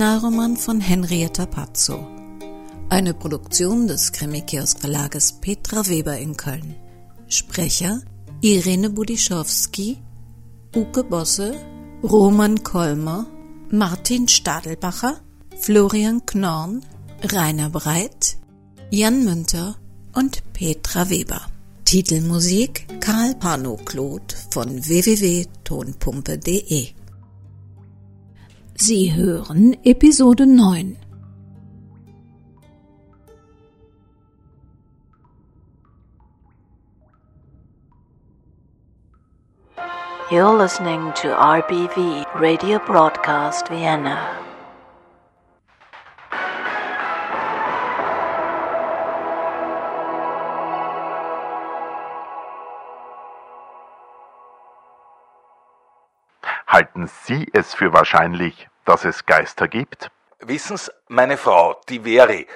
Kriminalroman von Henrietta Pazzo. Eine Produktion des Krimikiosk Verlages Petra Weber in Köln. Sprecher Irene Budischowski, Uke Bosse, Roman Kolmer, Martin Stadelbacher, Florian Knorn, Rainer Breit, Jan Münter und Petra Weber. Titelmusik Karl Pano-Claude von www.tonpumpe.de Sie hören Episode 9. You're listening to RBV Radio Broadcast Vienna. Halten Sie es für wahrscheinlich, dass es Geister gibt? Wissen's, meine Frau, die Veri,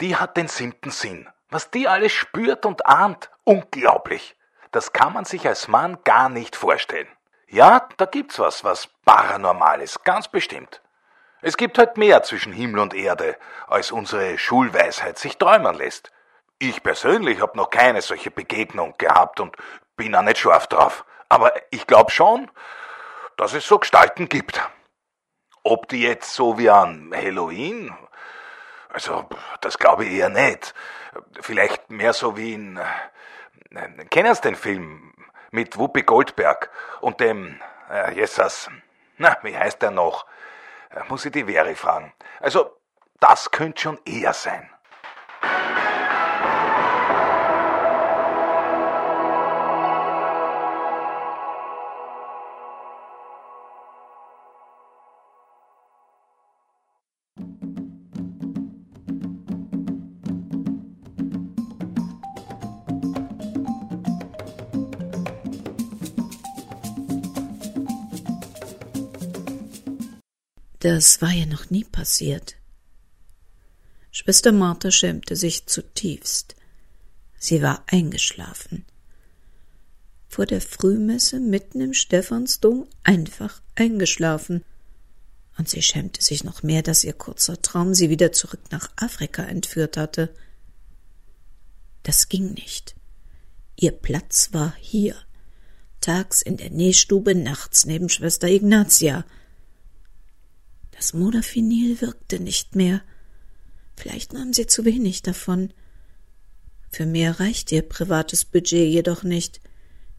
die hat den siebten Sinn. Was die alles spürt und ahnt, unglaublich. Das kann man sich als Mann gar nicht vorstellen. Ja, da gibt's was, was Paranormales, ganz bestimmt. Es gibt halt mehr zwischen Himmel und Erde, als unsere Schulweisheit sich träumen lässt. Ich persönlich habe noch keine solche Begegnung gehabt und bin auch nicht scharf drauf. Aber ich glaube schon, dass es so Gestalten gibt. Ob die jetzt so wie an Halloween? Also, das glaube ich eher nicht. Vielleicht mehr so wie in. Äh, kennen Sie den Film mit Whoopi Goldberg und dem. Äh, Jesus. Na, wie heißt der noch? Äh, muss ich die Veri fragen. Also, das könnte schon eher sein. Das war ja noch nie passiert. Schwester Martha schämte sich zutiefst. Sie war eingeschlafen. Vor der Frühmesse mitten im Stephansdom einfach eingeschlafen. Und sie schämte sich noch mehr, dass ihr kurzer Traum sie wieder zurück nach Afrika entführt hatte. Das ging nicht. Ihr Platz war hier, tags in der Nähstube, nachts neben Schwester Ignatia, das Modafinil wirkte nicht mehr. Vielleicht nahm sie zu wenig davon. Für mehr reichte ihr privates Budget jedoch nicht.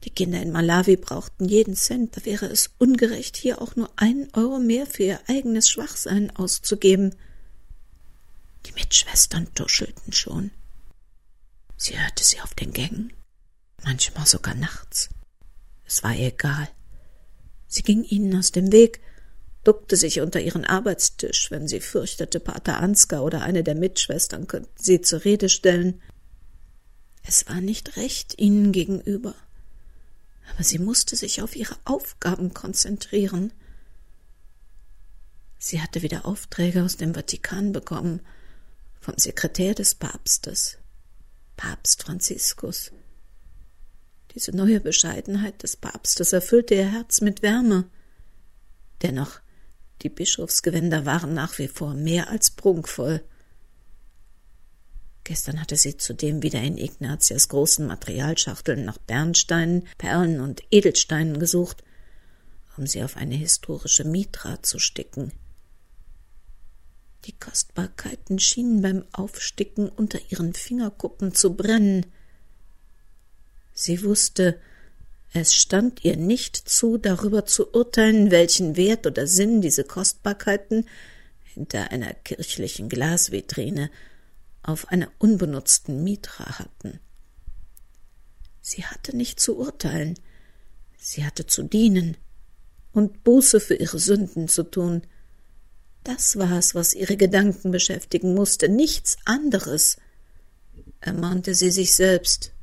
Die Kinder in Malawi brauchten jeden Cent, da wäre es ungerecht, hier auch nur einen Euro mehr für ihr eigenes Schwachsein auszugeben. Die Mitschwestern tuschelten schon. Sie hörte sie auf den Gängen, manchmal sogar nachts. Es war ihr egal. Sie ging ihnen aus dem Weg, duckte sich unter ihren Arbeitstisch, wenn sie fürchtete, Pater Ansgar oder eine der Mitschwestern könnten sie zur Rede stellen. Es war nicht recht ihnen gegenüber, aber sie musste sich auf ihre Aufgaben konzentrieren. Sie hatte wieder Aufträge aus dem Vatikan bekommen, vom Sekretär des Papstes, Papst Franziskus. Diese neue Bescheidenheit des Papstes erfüllte ihr Herz mit Wärme. Dennoch die Bischofsgewänder waren nach wie vor mehr als prunkvoll. Gestern hatte sie zudem wieder in Ignatias großen Materialschachteln nach Bernsteinen, Perlen und Edelsteinen gesucht, um sie auf eine historische Mitra zu sticken. Die Kostbarkeiten schienen beim Aufsticken unter ihren Fingerkuppen zu brennen. Sie wusste, es stand ihr nicht zu, darüber zu urteilen, welchen Wert oder Sinn diese Kostbarkeiten hinter einer kirchlichen Glasvitrine auf einer unbenutzten Mitra hatten. Sie hatte nicht zu urteilen, sie hatte zu dienen und Buße für ihre Sünden zu tun. Das war es, was ihre Gedanken beschäftigen musste, nichts anderes, ermahnte sie sich selbst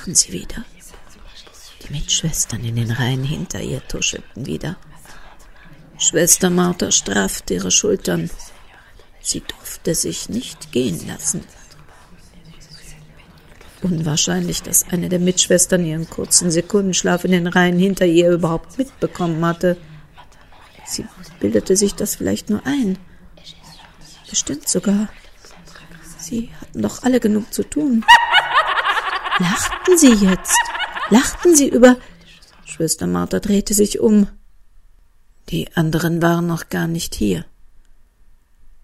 waren sie wieder. Die Mitschwestern in den Reihen hinter ihr tuschelten wieder. Schwester Martha straffte ihre Schultern. Sie durfte sich nicht gehen lassen. Unwahrscheinlich, dass eine der Mitschwestern ihren kurzen Sekundenschlaf in den Reihen hinter ihr überhaupt mitbekommen hatte. Sie bildete sich das vielleicht nur ein. Bestimmt sogar. Sie hatten doch alle genug zu tun. Lachten Sie jetzt? Lachten Sie über. Schwester Martha drehte sich um. Die anderen waren noch gar nicht hier.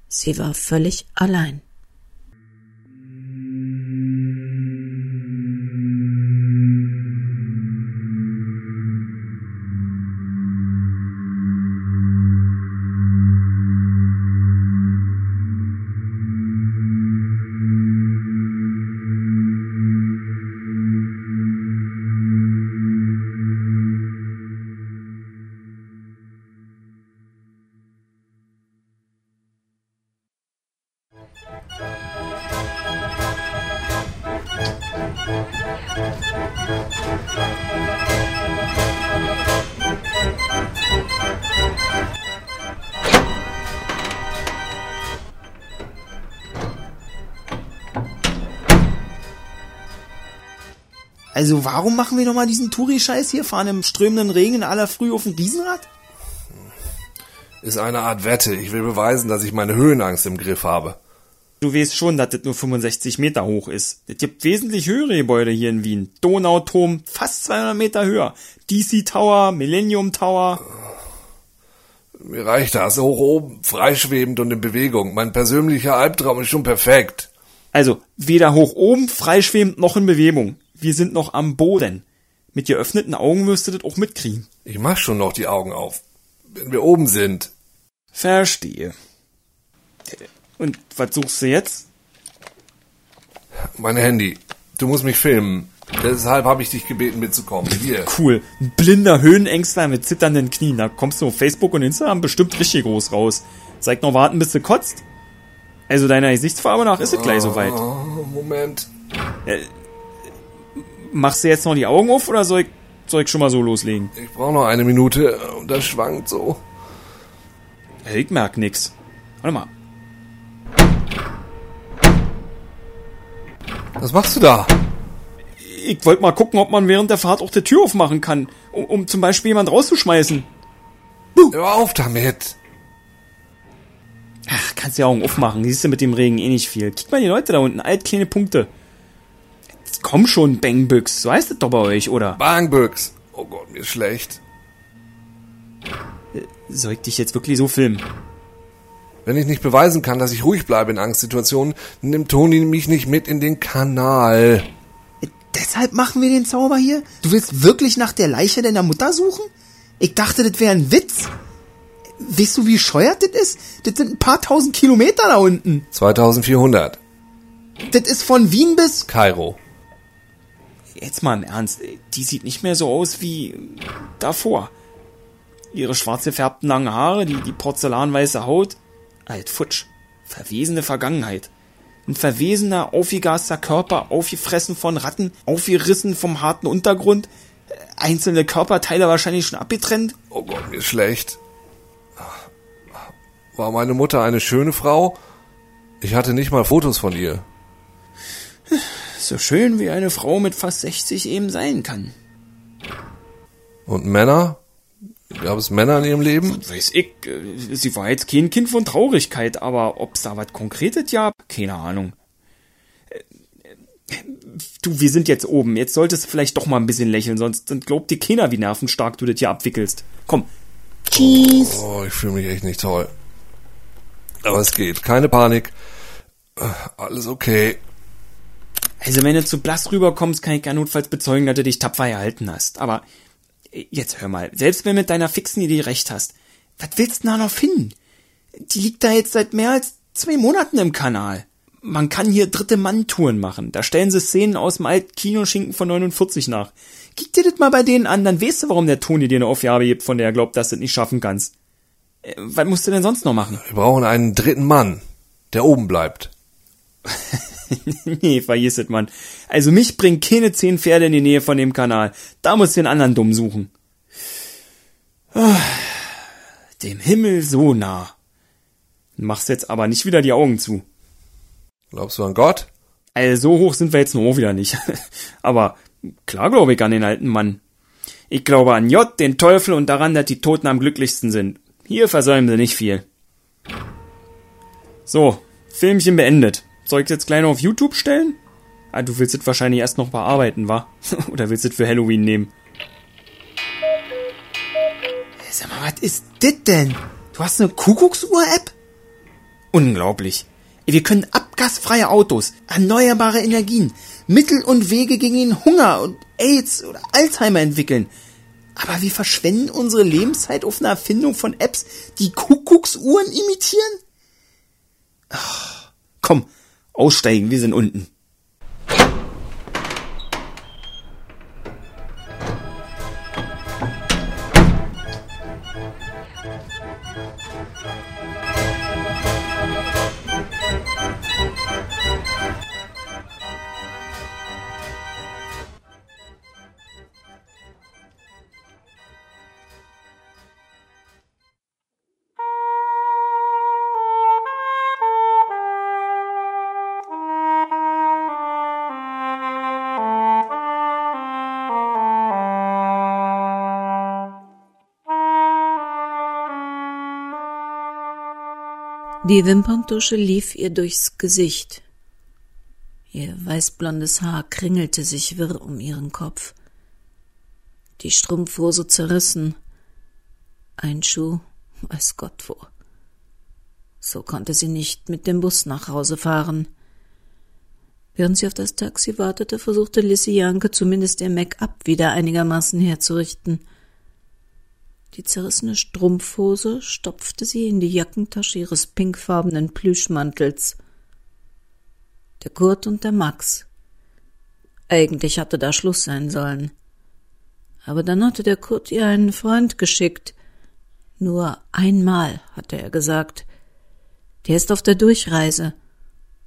Sie war völlig allein. Also warum machen wir nochmal diesen Touri-Scheiß hier, fahren im strömenden Regen in aller Früh auf dem Riesenrad? Ist eine Art Wette. Ich will beweisen, dass ich meine Höhenangst im Griff habe. Du weißt schon, dass das nur 65 Meter hoch ist. Es gibt wesentlich höhere Gebäude hier in Wien. Donauturm, fast 200 Meter höher. DC Tower, Millennium Tower. Mir reicht das. Hoch oben, freischwebend und in Bewegung. Mein persönlicher Albtraum ist schon perfekt. Also, weder hoch oben, freischwebend noch in Bewegung. Wir sind noch am Boden. Mit geöffneten Augen wirst du das auch mitkriegen. Ich mach schon noch die Augen auf. Wenn wir oben sind. Verstehe. Und was suchst du jetzt? Mein Handy. Du musst mich filmen. Deshalb habe ich dich gebeten mitzukommen. Hier. Cool. Ein blinder Höhenängstler mit zitternden Knien. Da kommst du auf Facebook und Instagram bestimmt richtig groß raus. Zeig noch warten, bis du kotzt. Also deiner Gesichtsfarbe nach ist es gleich soweit. Oh, Moment. Machst du jetzt noch die Augen auf oder soll ich, soll ich schon mal so loslegen? Ich brauche noch eine Minute und das schwankt so. Ich merk nix. Warte mal. Was machst du da? Ich wollte mal gucken, ob man während der Fahrt auch die Tür aufmachen kann, um, um zum Beispiel jemand rauszuschmeißen. Hör auf damit. Ach, kannst die Augen aufmachen. Siehst du mit dem Regen eh nicht viel. Guck mal die Leute da unten, alt kleine Punkte. Komm schon, Bangbüchs. So heißt es doch bei euch, oder? Bangbüchs. Oh Gott, mir ist schlecht. Soll ich dich jetzt wirklich so filmen? Wenn ich nicht beweisen kann, dass ich ruhig bleibe in Angstsituationen, nimmt Toni mich nicht mit in den Kanal. Deshalb machen wir den Zauber hier? Du willst wirklich nach der Leiche deiner Mutter suchen? Ich dachte, das wäre ein Witz. Weißt du, wie scheuert das ist? Das sind ein paar tausend Kilometer da unten. 2400. Das ist von Wien bis... Kairo. Jetzt mal im Ernst, die sieht nicht mehr so aus wie davor. Ihre schwarz gefärbten langen Haare, die, die porzellanweiße Haut. Alt futsch. Verwesene Vergangenheit. Ein verwesener, aufgegaster Körper, aufgefressen von Ratten, aufgerissen vom harten Untergrund. Einzelne Körperteile wahrscheinlich schon abgetrennt. Oh Gott, mir schlecht. War meine Mutter eine schöne Frau? Ich hatte nicht mal Fotos von ihr. So schön wie eine Frau mit fast 60 eben sein kann. Und Männer? Gab es Männer in ihrem Leben? Weiß ich, äh, sie war jetzt kein Kind von Traurigkeit, aber ob's da was Konkretes gab, keine Ahnung. Äh, Du, wir sind jetzt oben. Jetzt solltest du vielleicht doch mal ein bisschen lächeln, sonst glaubt dir keiner, wie nervenstark du das hier abwickelst. Komm. Cheese. Oh, ich fühle mich echt nicht toll. Aber es geht. Keine Panik. Äh, Alles okay. Also wenn du zu blass rüberkommst, kann ich ja notfalls bezeugen, dass du dich tapfer erhalten hast. Aber äh, jetzt hör mal, selbst wenn du mit deiner fixen Idee recht hast, was willst du da noch finden? Die liegt da jetzt seit mehr als zwei Monaten im Kanal. Man kann hier dritte Mann-Touren machen. Da stellen sie Szenen aus dem alten Kinoschinken von 49 nach. Kick dir das mal bei denen an, dann weißt du, warum der Toni dir eine Aufgabe gibt, von der er glaubt, dass du das nicht schaffen kannst. Äh, was musst du denn sonst noch machen? Wir brauchen einen dritten Mann, der oben bleibt. nee, vergiss es, Mann. Also mich bringt keine zehn Pferde in die Nähe von dem Kanal. Da musst du den anderen dumm suchen. Dem Himmel so nah. Machst jetzt aber nicht wieder die Augen zu. Glaubst du an Gott? Also so hoch sind wir jetzt noch auch wieder nicht. aber klar glaube ich an den alten Mann. Ich glaube an J, den Teufel und daran, dass die Toten am glücklichsten sind. Hier versäumen sie nicht viel. So, Filmchen beendet. Soll ich jetzt gleich noch auf YouTube stellen? Ah, du willst es wahrscheinlich erst noch bearbeiten, wa? Oder willst du es für Halloween nehmen? Sag mal, was ist das denn? Du hast eine Kuckucksuhr-App? Unglaublich. Wir können abgasfreie Autos, erneuerbare Energien, Mittel und Wege gegen den Hunger und AIDS oder Alzheimer entwickeln. Aber wir verschwenden unsere Lebenszeit auf eine Erfindung von Apps, die Kuckucksuhren imitieren? Ach, komm, aussteigen, wir sind unten. Die Wimperntusche lief ihr durchs Gesicht. Ihr weißblondes Haar kringelte sich wirr um ihren Kopf. Die Strumpfhose zerrissen. Ein Schuh, weiß Gott wo. So konnte sie nicht mit dem Bus nach Hause fahren. Während sie auf das Taxi wartete, versuchte Lissy Janke zumindest ihr Make-up wieder einigermaßen herzurichten – die zerrissene Strumpfhose stopfte sie in die Jackentasche ihres pinkfarbenen Plüschmantels. Der Kurt und der Max. Eigentlich hatte da Schluss sein sollen. Aber dann hatte der Kurt ihr einen Freund geschickt. Nur einmal, hatte er gesagt. Der ist auf der Durchreise.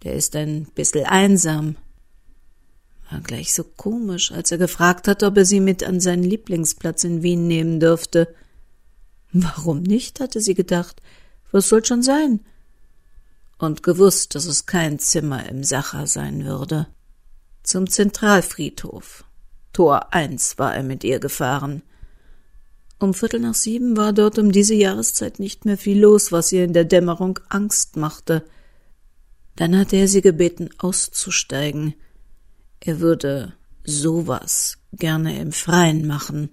Der ist ein bissel einsam. War gleich so komisch, als er gefragt hat, ob er sie mit an seinen Lieblingsplatz in Wien nehmen dürfte. Warum nicht, hatte sie gedacht. Was soll schon sein? Und gewusst, dass es kein Zimmer im Sacher sein würde. Zum Zentralfriedhof. Tor eins war er mit ihr gefahren. Um Viertel nach sieben war dort um diese Jahreszeit nicht mehr viel los, was ihr in der Dämmerung Angst machte. Dann hatte er sie gebeten, auszusteigen. Er würde sowas gerne im Freien machen.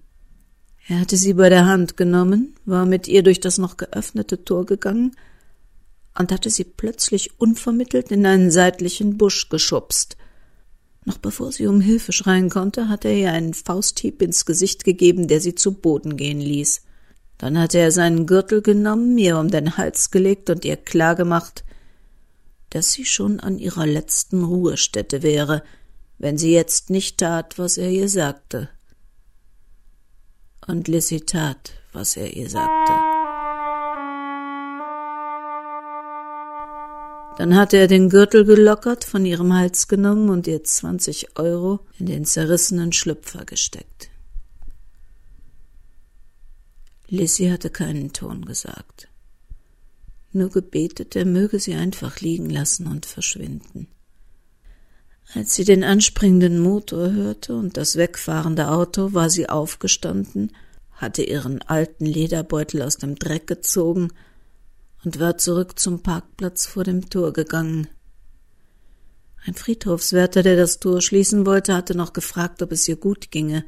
Er hatte sie bei der Hand genommen, war mit ihr durch das noch geöffnete Tor gegangen und hatte sie plötzlich unvermittelt in einen seitlichen Busch geschubst. Noch bevor sie um Hilfe schreien konnte, hatte er ihr einen Fausthieb ins Gesicht gegeben, der sie zu Boden gehen ließ. Dann hatte er seinen Gürtel genommen, ihr um den Hals gelegt und ihr klargemacht, dass sie schon an ihrer letzten Ruhestätte wäre, wenn sie jetzt nicht tat, was er ihr sagte und Lissy tat, was er ihr sagte. Dann hatte er den Gürtel gelockert, von ihrem Hals genommen und ihr zwanzig Euro in den zerrissenen Schlüpfer gesteckt. Lissy hatte keinen Ton gesagt, nur gebetet, er möge sie einfach liegen lassen und verschwinden. Als sie den anspringenden Motor hörte und das wegfahrende Auto, war sie aufgestanden, hatte ihren alten Lederbeutel aus dem Dreck gezogen und war zurück zum Parkplatz vor dem Tor gegangen. Ein Friedhofswärter, der das Tor schließen wollte, hatte noch gefragt, ob es ihr gut ginge,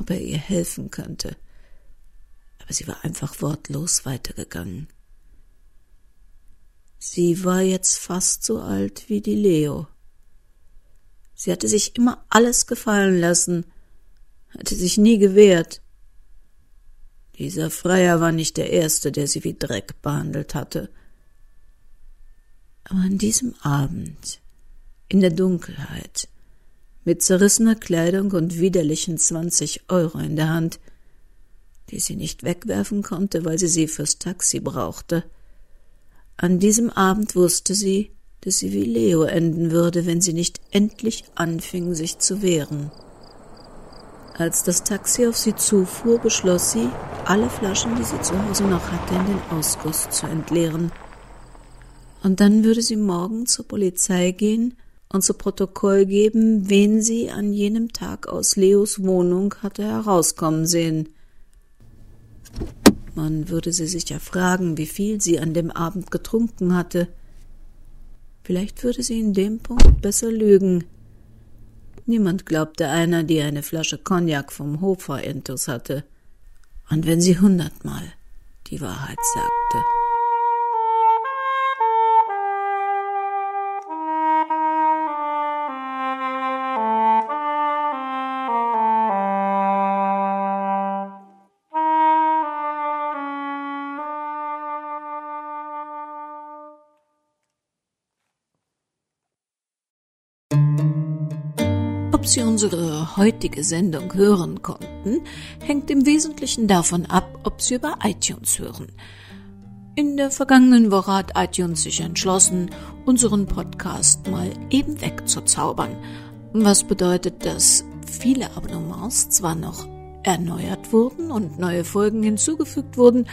ob er ihr helfen könnte. Aber sie war einfach wortlos weitergegangen. Sie war jetzt fast so alt wie die Leo. Sie hatte sich immer alles gefallen lassen, hatte sich nie gewehrt. Dieser Freier war nicht der Erste, der sie wie Dreck behandelt hatte. Aber an diesem Abend, in der Dunkelheit, mit zerrissener Kleidung und widerlichen zwanzig Euro in der Hand, die sie nicht wegwerfen konnte, weil sie sie fürs Taxi brauchte, an diesem Abend wusste sie, dass sie wie Leo enden würde, wenn sie nicht endlich anfing, sich zu wehren. Als das Taxi auf sie zufuhr, beschloss sie, alle Flaschen, die sie zu Hause noch hatte, in den Ausguss zu entleeren. Und dann würde sie morgen zur Polizei gehen und zu Protokoll geben, wen sie an jenem Tag aus Leos Wohnung hatte herauskommen sehen. Man würde sie sicher fragen, wie viel sie an dem Abend getrunken hatte. Vielleicht würde sie in dem Punkt besser lügen. Niemand glaubte einer, die eine Flasche Cognac vom Hofer intus hatte. Und wenn sie hundertmal die Wahrheit sagte. Ob Sie unsere heutige Sendung hören konnten, hängt im Wesentlichen davon ab, ob Sie über iTunes hören. In der vergangenen Woche hat iTunes sich entschlossen, unseren Podcast mal eben wegzuzaubern, was bedeutet, dass viele Abonnements zwar noch erneuert wurden und neue Folgen hinzugefügt wurden,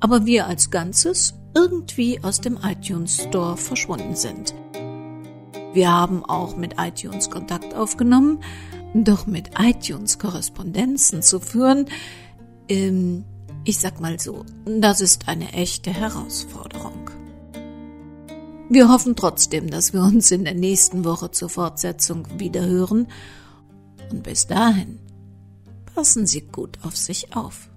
aber wir als Ganzes irgendwie aus dem iTunes Store verschwunden sind. Wir haben auch mit iTunes Kontakt aufgenommen, doch mit iTunes Korrespondenzen zu führen, ähm, ich sag mal so, das ist eine echte Herausforderung. Wir hoffen trotzdem, dass wir uns in der nächsten Woche zur Fortsetzung wieder hören. Und bis dahin, passen Sie gut auf sich auf.